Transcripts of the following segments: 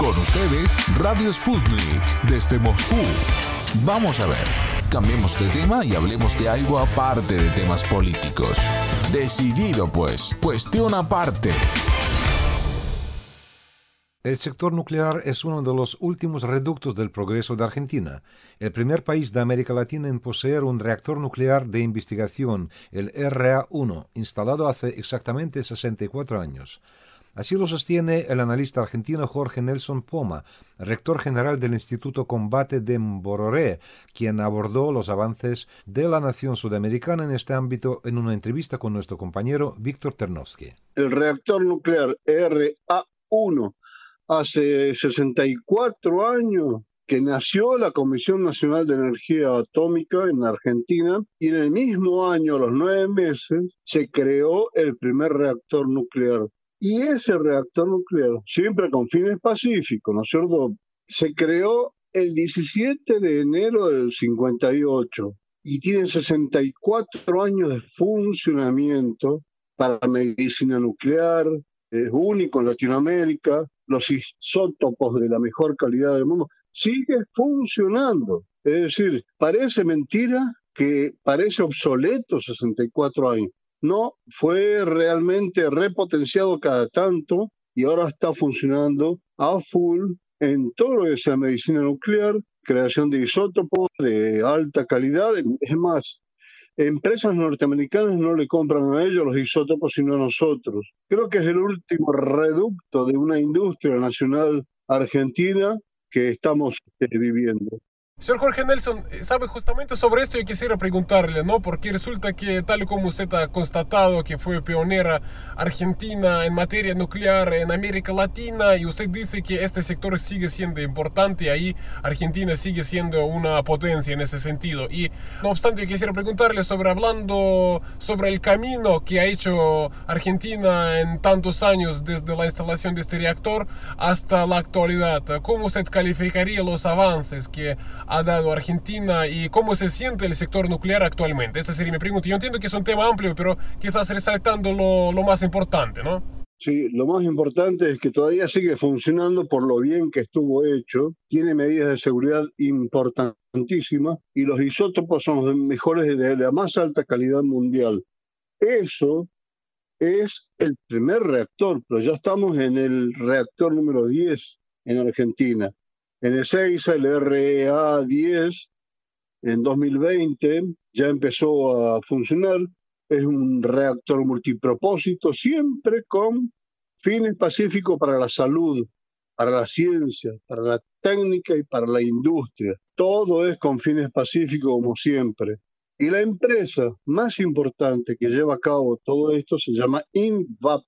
Con ustedes, Radio Sputnik, desde Moscú. Vamos a ver, cambiemos de tema y hablemos de algo aparte de temas políticos. Decidido pues, cuestión aparte. El sector nuclear es uno de los últimos reductos del progreso de Argentina, el primer país de América Latina en poseer un reactor nuclear de investigación, el RA-1, instalado hace exactamente 64 años. Así lo sostiene el analista argentino Jorge Nelson Poma, rector general del Instituto Combate de Mbororé, quien abordó los avances de la nación sudamericana en este ámbito en una entrevista con nuestro compañero Víctor Ternovsky. El reactor nuclear RA1 hace 64 años que nació la Comisión Nacional de Energía Atómica en Argentina y en el mismo año, a los nueve meses, se creó el primer reactor nuclear y ese reactor nuclear, siempre con fines pacíficos, ¿no es cierto? Se creó el 17 de enero del 58 y tiene 64 años de funcionamiento para medicina nuclear, es único en Latinoamérica, los isótopos de la mejor calidad del mundo, sigue funcionando. Es decir, parece mentira que parece obsoleto 64 años, no fue realmente repotenciado cada tanto y ahora está funcionando a full en todo lo que medicina nuclear, creación de isótopos de alta calidad. Es más, empresas norteamericanas no le compran a ellos los isótopos, sino a nosotros. Creo que es el último reducto de una industria nacional argentina que estamos eh, viviendo. Señor Jorge Nelson, eh, sabe justamente sobre esto y quisiera preguntarle, ¿no? Porque resulta que tal como usted ha constatado que fue pionera Argentina en materia nuclear en América Latina y usted dice que este sector sigue siendo importante ahí Argentina sigue siendo una potencia en ese sentido. Y no obstante, yo quisiera preguntarle sobre hablando sobre el camino que ha hecho Argentina en tantos años desde la instalación de este reactor hasta la actualidad. ¿Cómo usted calificaría los avances que ha dado Argentina y cómo se siente el sector nuclear actualmente? Esa sería mi pregunta. Yo entiendo que es un tema amplio, pero quizás resaltando lo, lo más importante, ¿no? Sí, lo más importante es que todavía sigue funcionando por lo bien que estuvo hecho, tiene medidas de seguridad importantísimas y los isótopos son los mejores de la más alta calidad mundial. Eso es el primer reactor, pero ya estamos en el reactor número 10 en Argentina. En el 6, el RA10, en 2020, ya empezó a funcionar. Es un reactor multipropósito, siempre con fines pacíficos para la salud, para la ciencia, para la técnica y para la industria. Todo es con fines pacíficos como siempre. Y la empresa más importante que lleva a cabo todo esto se llama INVAP.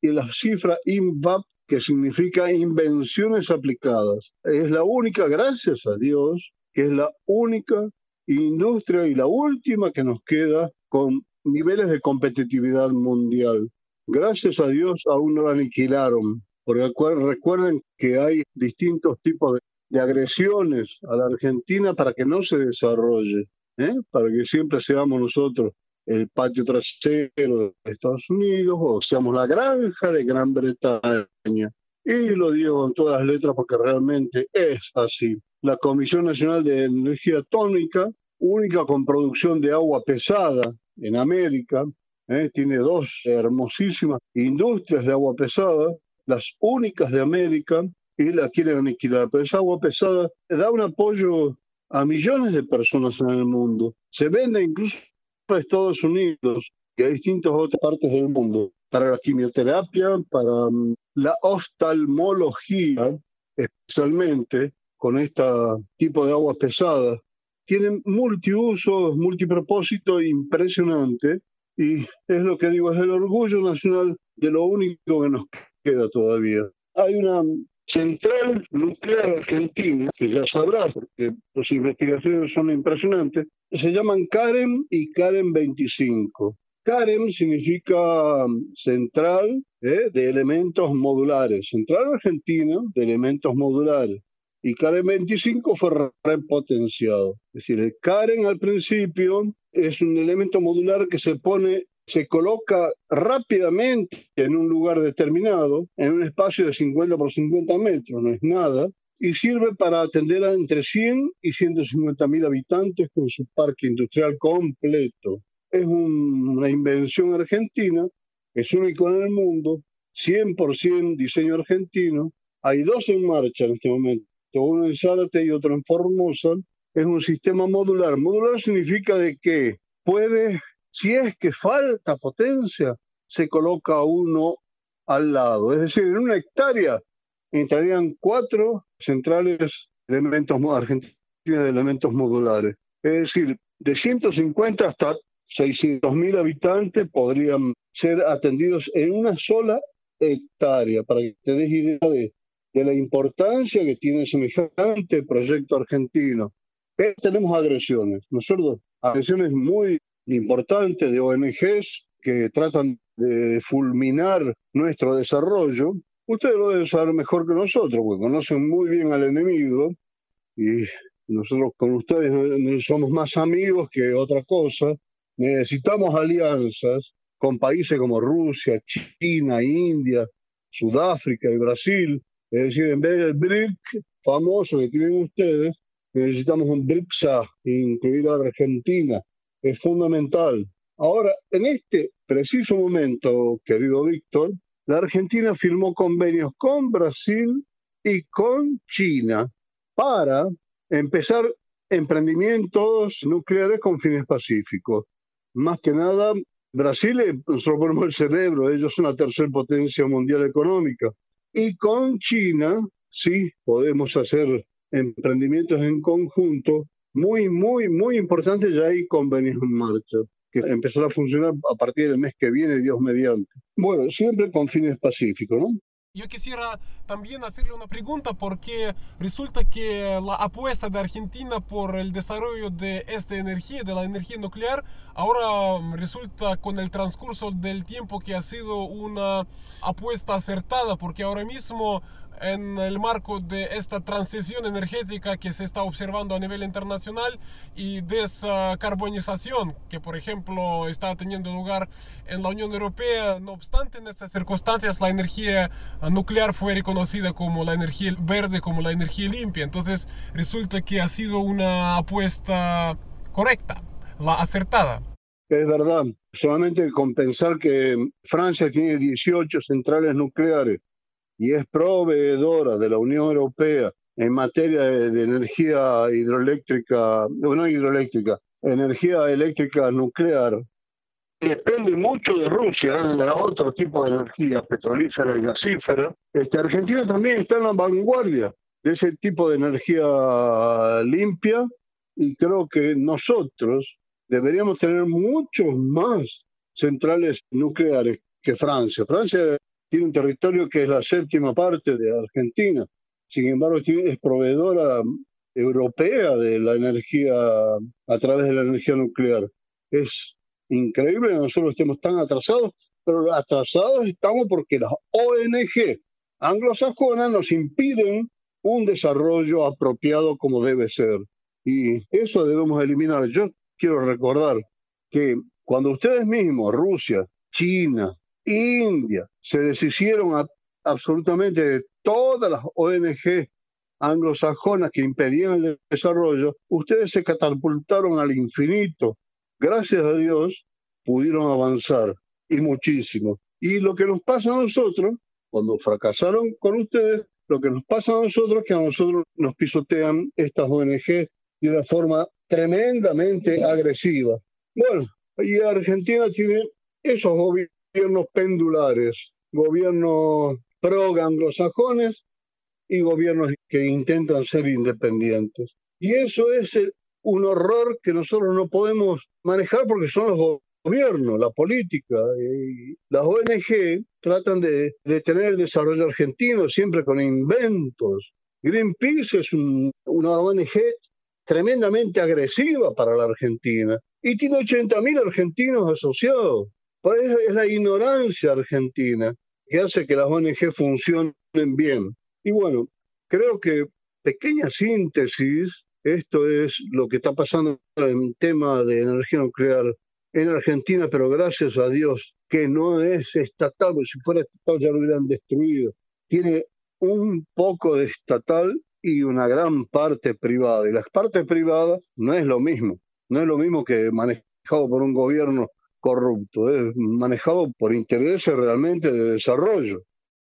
Y la cifra INVAP que significa invenciones aplicadas. Es la única, gracias a Dios, que es la única industria y la última que nos queda con niveles de competitividad mundial. Gracias a Dios aún no la aniquilaron, porque recuerden que hay distintos tipos de, agresiones a la Argentina para que no se desarrolle, ¿eh? para que siempre seamos nosotros el patio trasero de Estados Unidos o seamos la granja de Gran Bretaña. Y lo digo con todas las letras porque realmente es así. La Comisión Nacional de Energía Atómica, única con producción de agua pesada en América, ¿eh? tiene dos hermosísimas industrias de agua pesada, las únicas de América, y la quieren aniquilar. Pero esa agua pesada da un apoyo a millones de personas en el mundo. Se vende incluso Estados Unidos y a distintas otras partes del mundo para la quimioterapia, para mm, la oftalmología, especialmente con este tipo de aguas pesadas. Tienen multiusos, multipropósito impresionante y es lo que digo, es el orgullo nacional de lo único que nos queda todavía. Hay una Central Nuclear Argentina, que ya sabrá porque las investigaciones son impresionantes, se llaman CAREM y CAREM 25. CAREM significa um, central ¿eh? de elementos modulares, central argentina de elementos modulares. Y CAREM 25 fue repotenciado. Es decir, el CAREM al principio es un elemento modular que se pone se coloca rápidamente en un lugar determinado, en un espacio de 50 por 50 metros, no es nada, y sirve para atender a entre 100 y 150 mil habitantes con su parque industrial completo. Es una invención argentina, es único en el mundo, 100% diseño argentino. Hay dos en marcha en este momento, uno en Zárate y otro en Formosa. Es un sistema modular. Modular significa de que puede si es que falta potencia, se coloca uno al lado. Es decir, en una hectárea entrarían cuatro centrales de elementos argentinos de elementos modulares. Es decir, de 150 hasta 600 mil habitantes podrían ser atendidos en una sola hectárea, para que te des idea de, de la importancia que tiene semejante proyecto argentino. Tenemos agresiones, nosotros agresiones muy importante de ONGs que tratan de fulminar nuestro desarrollo. Ustedes lo deben saber mejor que nosotros, porque conocen muy bien al enemigo y nosotros con ustedes somos más amigos que otra cosa. Necesitamos alianzas con países como Rusia, China, India, Sudáfrica y Brasil. Es decir, en vez del BRIC famoso que tienen ustedes, necesitamos un BRICSA, incluir a Argentina, es fundamental. Ahora, en este preciso momento, querido Víctor, la Argentina firmó convenios con Brasil y con China para empezar emprendimientos nucleares con fines pacíficos. Más que nada, Brasil, nosotros ponemos el cerebro, ellos son la tercera potencia mundial económica. Y con China, sí, podemos hacer emprendimientos en conjunto muy, muy, muy importante, ya hay convenios en marcha que empezará a funcionar a partir del mes que viene, Dios mediante. Bueno, siempre con fines pacíficos, ¿no? Yo quisiera también hacerle una pregunta porque resulta que la apuesta de Argentina por el desarrollo de esta energía, de la energía nuclear, ahora resulta con el transcurso del tiempo que ha sido una apuesta acertada porque ahora mismo en el marco de esta transición energética que se está observando a nivel internacional y descarbonización que por ejemplo está teniendo lugar en la Unión Europea. No obstante, en estas circunstancias la energía nuclear fue reconocida como la energía verde, como la energía limpia. Entonces resulta que ha sido una apuesta correcta, la acertada. Es verdad, solamente con pensar que Francia tiene 18 centrales nucleares y es proveedora de la Unión Europea en materia de, energía hidroeléctrica, no hidroeléctrica, energía eléctrica nuclear, depende mucho de Rusia, de otro tipo de energía petrolífera y gasífera. Este, Argentina también está en la vanguardia de ese tipo de energía limpia y creo que nosotros deberíamos tener muchos más centrales nucleares que Francia. Francia tiene un territorio que es la séptima parte de Argentina. Sin embargo, es proveedora europea de la energía a través de la energía nuclear. Es increíble que nosotros estemos tan atrasados, pero atrasados estamos porque las ONG anglosajonas nos impiden un desarrollo apropiado como debe ser. Y eso debemos eliminar. Yo quiero recordar que cuando ustedes mismos, Rusia, China, India, se deshicieron absolutamente de todas las ONG anglosajonas que impedían el desarrollo, ustedes se catapultaron al infinito. Gracias a Dios pudieron avanzar y muchísimo. Y lo que nos pasa a nosotros, cuando fracasaron con ustedes, lo que nos pasa a nosotros es que a nosotros nos pisotean estas ONG de una forma tremendamente agresiva. Bueno, y Argentina tiene esos gobiernos pendulares, gobiernos pro-anglosajones y gobiernos que intentan ser independientes. Y eso es un horror que nosotros no podemos manejar porque son los gobiernos, la política. Y las ONG tratan de detener el desarrollo argentino siempre con inventos. Greenpeace es una ONG tremendamente agresiva para la Argentina y tiene 80.000 argentinos asociados. Es la ignorancia argentina que hace que las ONG funcionen bien. Y bueno, creo que pequeña síntesis, esto es lo que está pasando en tema de energía nuclear en Argentina, pero gracias a Dios que no es estatal, porque si fuera estatal ya lo hubieran destruido. Tiene un poco de estatal y una gran parte privada. Y la parte privada no es lo mismo, no es lo mismo que manejado por un gobierno corrupto, es manejado por intereses realmente de desarrollo.